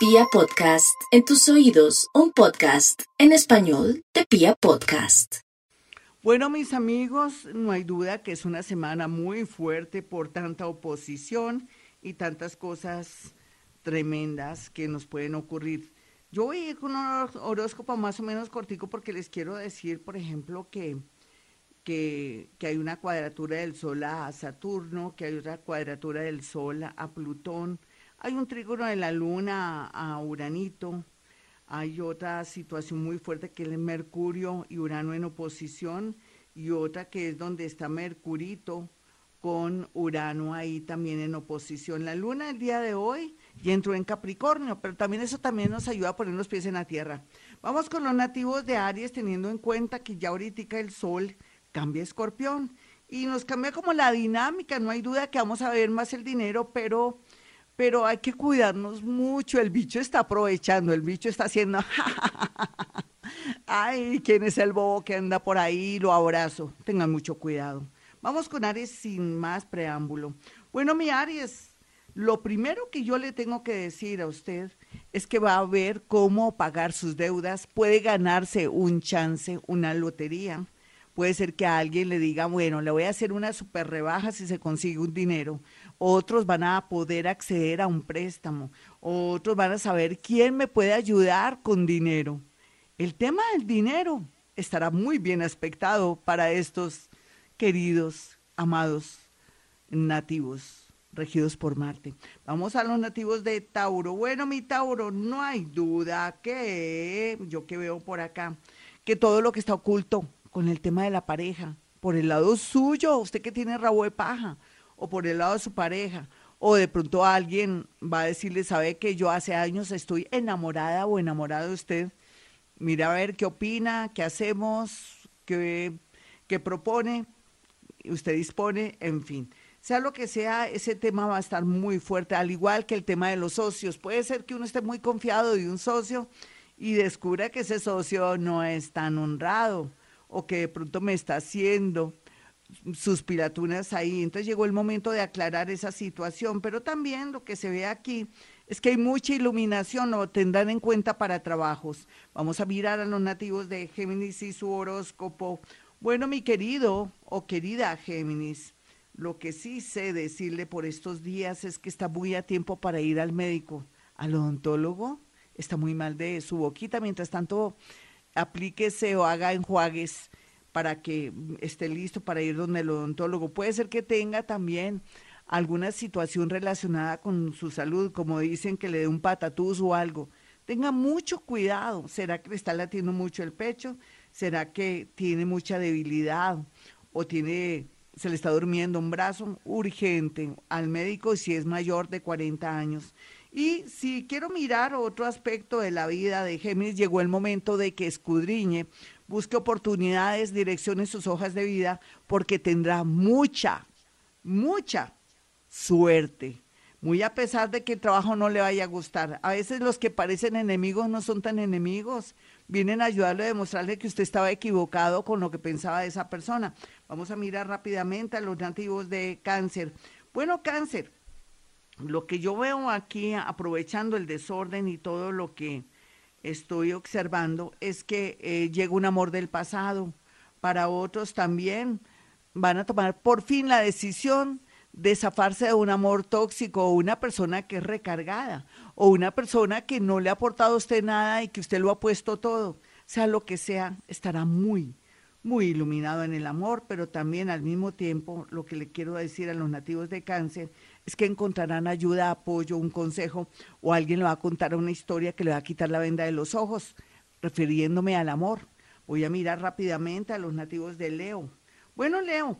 Pia Podcast, en tus oídos, un podcast en español de Pia Podcast. Bueno, mis amigos, no hay duda que es una semana muy fuerte por tanta oposición y tantas cosas tremendas que nos pueden ocurrir. Yo voy con un horóscopo más o menos cortico porque les quiero decir, por ejemplo, que, que, que hay una cuadratura del Sol a Saturno, que hay otra cuadratura del Sol a Plutón, hay un trígono de la Luna a Uranito, hay otra situación muy fuerte que es Mercurio y Urano en oposición y otra que es donde está Mercurito con Urano ahí también en oposición. La luna el día de hoy ya entró en Capricornio, pero también eso también nos ayuda a poner los pies en la tierra. Vamos con los nativos de Aries, teniendo en cuenta que ya ahorita el sol cambia a escorpión y nos cambia como la dinámica, no hay duda que vamos a ver más el dinero, pero pero hay que cuidarnos mucho. El bicho está aprovechando, el bicho está haciendo. Ay, ¿quién es el bobo que anda por ahí? Lo abrazo. Tengan mucho cuidado. Vamos con Aries sin más preámbulo. Bueno, mi Aries, lo primero que yo le tengo que decir a usted es que va a ver cómo pagar sus deudas. Puede ganarse un chance, una lotería. Puede ser que alguien le diga, bueno, le voy a hacer una super rebaja si se consigue un dinero otros van a poder acceder a un préstamo, otros van a saber quién me puede ayudar con dinero. El tema del dinero estará muy bien aspectado para estos queridos, amados nativos regidos por Marte. Vamos a los nativos de Tauro. Bueno, mi Tauro, no hay duda que yo que veo por acá, que todo lo que está oculto con el tema de la pareja, por el lado suyo, usted que tiene rabo de paja, o por el lado de su pareja, o de pronto alguien va a decirle, sabe que yo hace años estoy enamorada o enamorado de usted, mira a ver qué opina, qué hacemos, qué, qué propone, usted dispone, en fin. Sea lo que sea, ese tema va a estar muy fuerte, al igual que el tema de los socios. Puede ser que uno esté muy confiado de un socio y descubra que ese socio no es tan honrado o que de pronto me está haciendo sus piratunas ahí. Entonces llegó el momento de aclarar esa situación, pero también lo que se ve aquí es que hay mucha iluminación, lo tendrán en cuenta para trabajos. Vamos a mirar a los nativos de Géminis y su horóscopo. Bueno, mi querido o querida Géminis, lo que sí sé decirle por estos días es que está muy a tiempo para ir al médico, al odontólogo. Está muy mal de su boquita, mientras tanto aplíquese o haga enjuagues para que esté listo para ir donde el odontólogo. Puede ser que tenga también alguna situación relacionada con su salud, como dicen que le dé un patatús o algo. Tenga mucho cuidado. ¿Será que le está latiendo mucho el pecho? ¿Será que tiene mucha debilidad o tiene se le está durmiendo un brazo? Urgente al médico si es mayor de 40 años. Y si quiero mirar otro aspecto de la vida de Géminis, llegó el momento de que escudriñe busque oportunidades, direccione sus hojas de vida, porque tendrá mucha, mucha suerte. Muy a pesar de que el trabajo no le vaya a gustar. A veces los que parecen enemigos no son tan enemigos. Vienen a ayudarle a demostrarle que usted estaba equivocado con lo que pensaba de esa persona. Vamos a mirar rápidamente a los nativos de cáncer. Bueno, cáncer, lo que yo veo aquí, aprovechando el desorden y todo lo que estoy observando es que eh, llega un amor del pasado. Para otros también van a tomar por fin la decisión de zafarse de un amor tóxico o una persona que es recargada o una persona que no le ha aportado a usted nada y que usted lo ha puesto todo. Sea lo que sea, estará muy, muy iluminado en el amor, pero también al mismo tiempo lo que le quiero decir a los nativos de cáncer es que encontrarán ayuda, apoyo, un consejo o alguien le va a contar una historia que le va a quitar la venda de los ojos, refiriéndome al amor. Voy a mirar rápidamente a los nativos de Leo. Bueno, Leo,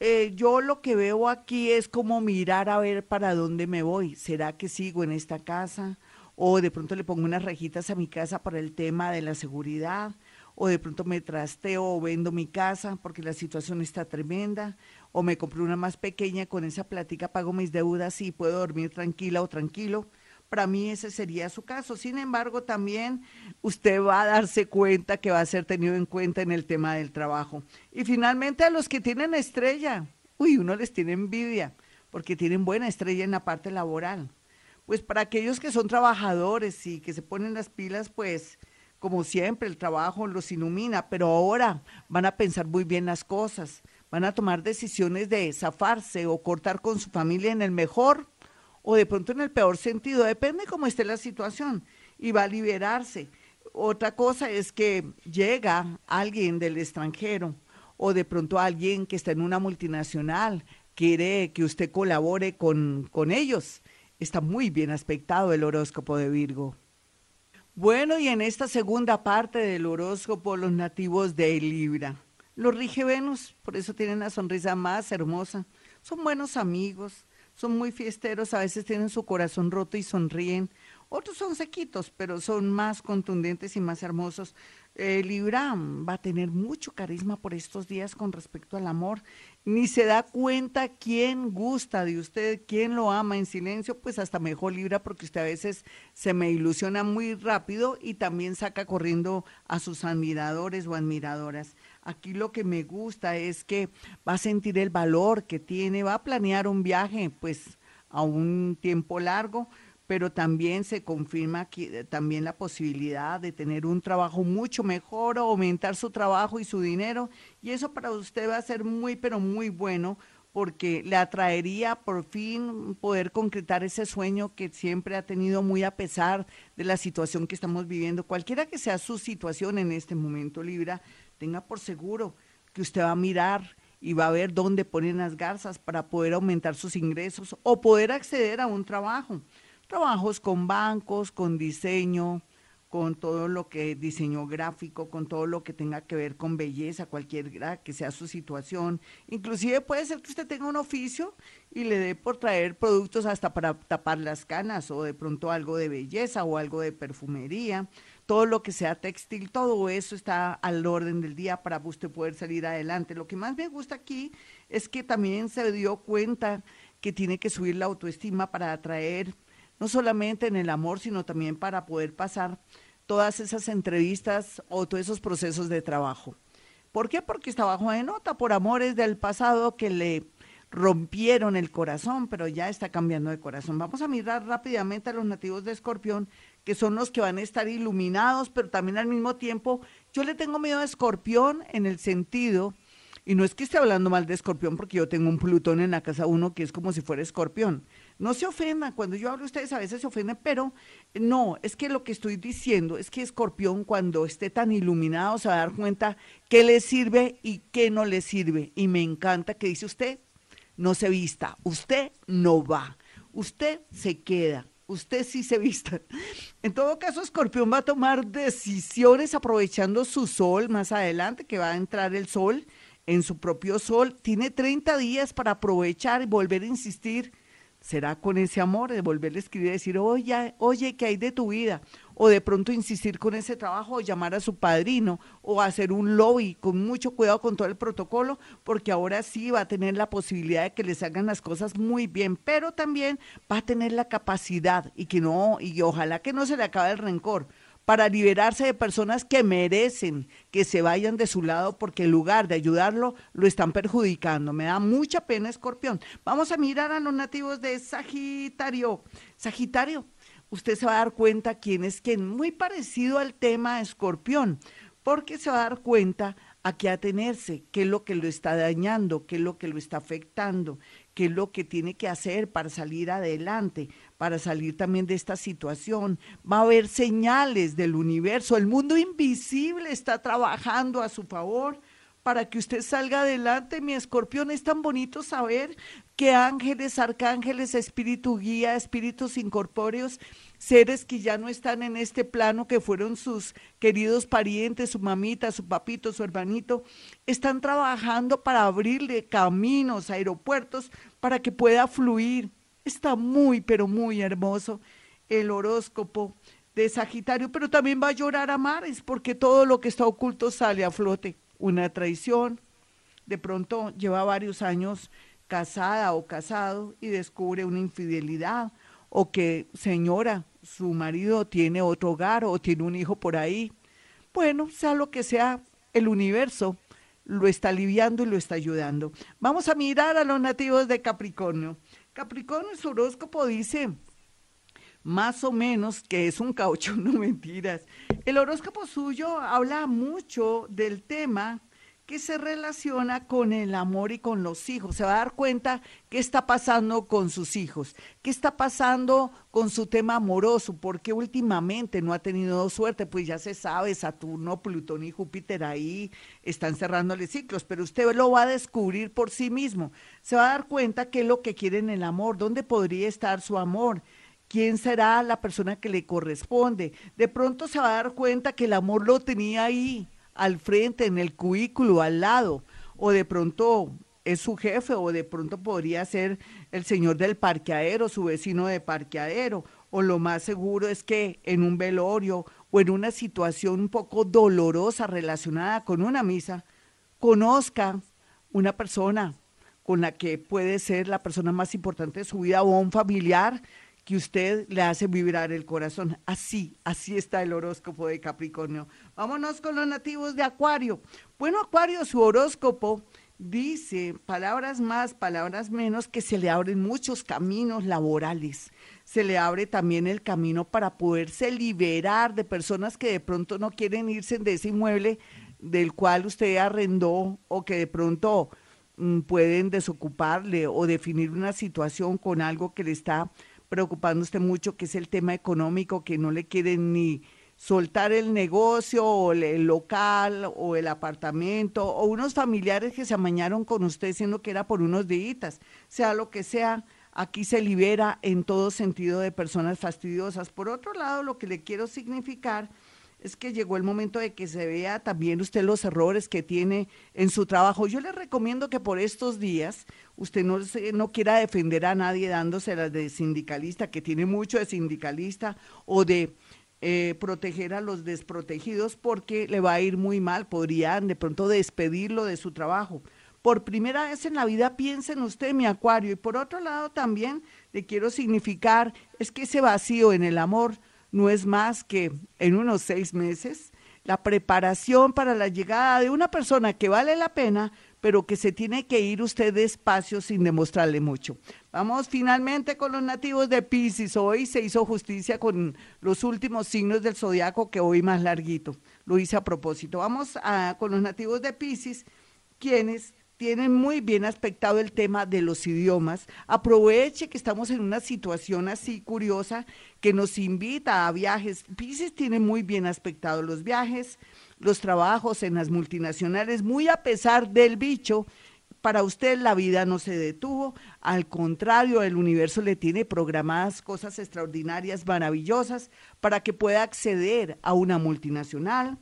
eh, yo lo que veo aquí es como mirar a ver para dónde me voy. ¿Será que sigo en esta casa? O de pronto le pongo unas rejitas a mi casa para el tema de la seguridad o de pronto me trasteo o vendo mi casa porque la situación está tremenda, o me compro una más pequeña, con esa plática pago mis deudas y puedo dormir tranquila o tranquilo. Para mí ese sería su caso. Sin embargo, también usted va a darse cuenta que va a ser tenido en cuenta en el tema del trabajo. Y finalmente a los que tienen estrella, uy, uno les tiene envidia porque tienen buena estrella en la parte laboral pues para aquellos que son trabajadores y que se ponen las pilas, pues como siempre el trabajo los ilumina, pero ahora van a pensar muy bien las cosas, van a tomar decisiones de zafarse o cortar con su familia en el mejor o de pronto en el peor sentido, depende cómo esté la situación, y va a liberarse. Otra cosa es que llega alguien del extranjero o de pronto alguien que está en una multinacional, quiere que usted colabore con, con ellos. Está muy bien aspectado el horóscopo de Virgo. Bueno, y en esta segunda parte del horóscopo, los nativos de Libra. Los rige Venus, por eso tienen la sonrisa más hermosa. Son buenos amigos, son muy fiesteros, a veces tienen su corazón roto y sonríen. Otros son sequitos, pero son más contundentes y más hermosos. Eh, Libra va a tener mucho carisma por estos días con respecto al amor. Ni se da cuenta quién gusta de usted, quién lo ama en silencio, pues hasta mejor Libra, porque usted a veces se me ilusiona muy rápido y también saca corriendo a sus admiradores o admiradoras. Aquí lo que me gusta es que va a sentir el valor que tiene, va a planear un viaje, pues a un tiempo largo pero también se confirma eh, también la posibilidad de tener un trabajo mucho mejor, aumentar su trabajo y su dinero, y eso para usted va a ser muy, pero muy bueno, porque le atraería por fin poder concretar ese sueño que siempre ha tenido muy a pesar de la situación que estamos viviendo. Cualquiera que sea su situación en este momento, Libra, tenga por seguro que usted va a mirar y va a ver dónde ponen las garzas para poder aumentar sus ingresos o poder acceder a un trabajo trabajos con bancos, con diseño, con todo lo que diseño gráfico, con todo lo que tenga que ver con belleza, cualquier que sea su situación. Inclusive puede ser que usted tenga un oficio y le dé por traer productos hasta para tapar las canas o de pronto algo de belleza o algo de perfumería, todo lo que sea textil, todo eso está al orden del día para usted poder salir adelante. Lo que más me gusta aquí es que también se dio cuenta que tiene que subir la autoestima para atraer no solamente en el amor, sino también para poder pasar todas esas entrevistas o todos esos procesos de trabajo. ¿Por qué? Porque está bajo de nota por amores del pasado que le rompieron el corazón, pero ya está cambiando de corazón. Vamos a mirar rápidamente a los nativos de Escorpión, que son los que van a estar iluminados, pero también al mismo tiempo, yo le tengo miedo a Escorpión en el sentido, y no es que esté hablando mal de Escorpión, porque yo tengo un Plutón en la casa 1 que es como si fuera Escorpión, no se ofendan, cuando yo hablo ustedes a veces se ofenden, pero no, es que lo que estoy diciendo es que Escorpión cuando esté tan iluminado se va a dar cuenta qué le sirve y qué no le sirve. Y me encanta que dice usted, no se vista, usted no va, usted se queda, usted sí se vista. En todo caso, Escorpión va a tomar decisiones aprovechando su sol más adelante, que va a entrar el sol en su propio sol. Tiene 30 días para aprovechar y volver a insistir será con ese amor de volverle a escribir y decir, oye, oye, ¿qué hay de tu vida? O de pronto insistir con ese trabajo, o llamar a su padrino, o hacer un lobby con mucho cuidado con todo el protocolo, porque ahora sí va a tener la posibilidad de que les hagan las cosas muy bien, pero también va a tener la capacidad y que no, y ojalá que no se le acabe el rencor para liberarse de personas que merecen que se vayan de su lado porque en lugar de ayudarlo lo están perjudicando. Me da mucha pena, escorpión. Vamos a mirar a los nativos de Sagitario. Sagitario, usted se va a dar cuenta quién es quién, muy parecido al tema escorpión, porque se va a dar cuenta a qué atenerse, qué es lo que lo está dañando, qué es lo que lo está afectando, qué es lo que tiene que hacer para salir adelante para salir también de esta situación. Va a haber señales del universo. El mundo invisible está trabajando a su favor para que usted salga adelante. Mi escorpión es tan bonito saber que ángeles, arcángeles, espíritu guía, espíritus incorpóreos, seres que ya no están en este plano, que fueron sus queridos parientes, su mamita, su papito, su hermanito, están trabajando para abrirle caminos, aeropuertos, para que pueda fluir Está muy, pero muy hermoso el horóscopo de Sagitario, pero también va a llorar a mares porque todo lo que está oculto sale a flote. Una traición, de pronto lleva varios años casada o casado y descubre una infidelidad o que señora, su marido tiene otro hogar o tiene un hijo por ahí. Bueno, sea lo que sea, el universo lo está aliviando y lo está ayudando. Vamos a mirar a los nativos de Capricornio. Capricornio, su horóscopo dice más o menos que es un caucho, no mentiras. El horóscopo suyo habla mucho del tema que se relaciona con el amor y con los hijos. Se va a dar cuenta qué está pasando con sus hijos, qué está pasando con su tema amoroso, porque últimamente no ha tenido suerte, pues ya se sabe, Saturno, Plutón y Júpiter ahí están cerrándole ciclos, pero usted lo va a descubrir por sí mismo. Se va a dar cuenta qué es lo que quiere en el amor, dónde podría estar su amor quién será la persona que le corresponde. De pronto se va a dar cuenta que el amor lo tenía ahí, al frente, en el cubículo, al lado, o de pronto es su jefe, o de pronto podría ser el señor del parqueadero, su vecino de parqueadero, o lo más seguro es que en un velorio o en una situación un poco dolorosa relacionada con una misa, conozca una persona con la que puede ser la persona más importante de su vida o un familiar que usted le hace vibrar el corazón. Así, así está el horóscopo de Capricornio. Vámonos con los nativos de Acuario. Bueno, Acuario, su horóscopo dice palabras más, palabras menos, que se le abren muchos caminos laborales. Se le abre también el camino para poderse liberar de personas que de pronto no quieren irse de ese inmueble del cual usted arrendó o que de pronto mm, pueden desocuparle o definir una situación con algo que le está preocupando usted mucho, que es el tema económico, que no le quieren ni soltar el negocio o el local o el apartamento o unos familiares que se amañaron con usted siendo que era por unos días, sea lo que sea, aquí se libera en todo sentido de personas fastidiosas. Por otro lado, lo que le quiero significar es que llegó el momento de que se vea también usted los errores que tiene en su trabajo. Yo le recomiendo que por estos días usted no, no quiera defender a nadie dándose las de sindicalista, que tiene mucho de sindicalista, o de eh, proteger a los desprotegidos porque le va a ir muy mal, podrían de pronto despedirlo de su trabajo. Por primera vez en la vida piensen usted, mi acuario, y por otro lado también le quiero significar, es que ese vacío en el amor, no es más que en unos seis meses la preparación para la llegada de una persona que vale la pena, pero que se tiene que ir usted despacio sin demostrarle mucho. Vamos finalmente con los nativos de Pisces. Hoy se hizo justicia con los últimos signos del zodiaco, que hoy más larguito. Lo hice a propósito. Vamos a, con los nativos de Pisces, quienes tienen muy bien aspectado el tema de los idiomas. Aproveche que estamos en una situación así curiosa que nos invita a viajes. Pisces tiene muy bien aspectado los viajes, los trabajos en las multinacionales, muy a pesar del bicho. Para usted la vida no se detuvo, al contrario, el universo le tiene programadas cosas extraordinarias, maravillosas, para que pueda acceder a una multinacional,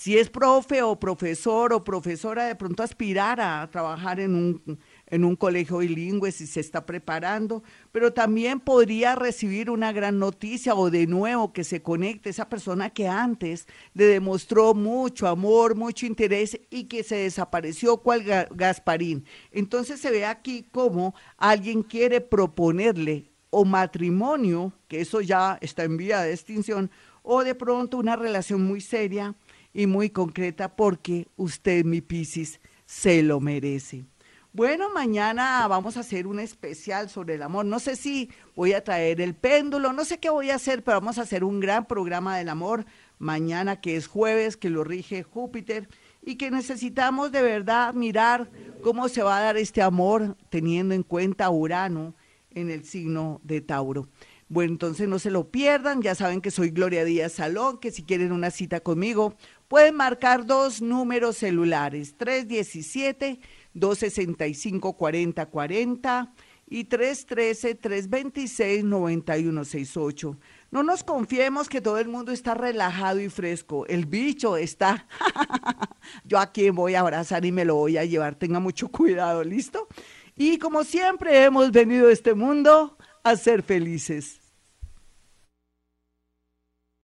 si es profe o profesor o profesora, de pronto aspirar a trabajar en un, en un colegio bilingüe si se está preparando, pero también podría recibir una gran noticia o de nuevo que se conecte esa persona que antes le demostró mucho amor, mucho interés y que se desapareció cual Gasparín. Entonces se ve aquí como alguien quiere proponerle o matrimonio, que eso ya está en vía de extinción, o de pronto una relación muy seria y muy concreta porque usted, mi Piscis, se lo merece. Bueno, mañana vamos a hacer un especial sobre el amor. No sé si voy a traer el péndulo, no sé qué voy a hacer, pero vamos a hacer un gran programa del amor mañana, que es jueves, que lo rige Júpiter, y que necesitamos de verdad mirar cómo se va a dar este amor teniendo en cuenta Urano en el signo de Tauro. Bueno, entonces no se lo pierdan, ya saben que soy Gloria Díaz Salón, que si quieren una cita conmigo pueden marcar dos números celulares, 317-265-4040 y 313-326-9168. No nos confiemos que todo el mundo está relajado y fresco. El bicho está. Yo a quien voy a abrazar y me lo voy a llevar. Tenga mucho cuidado, ¿listo? Y como siempre hemos venido a este mundo a ser felices.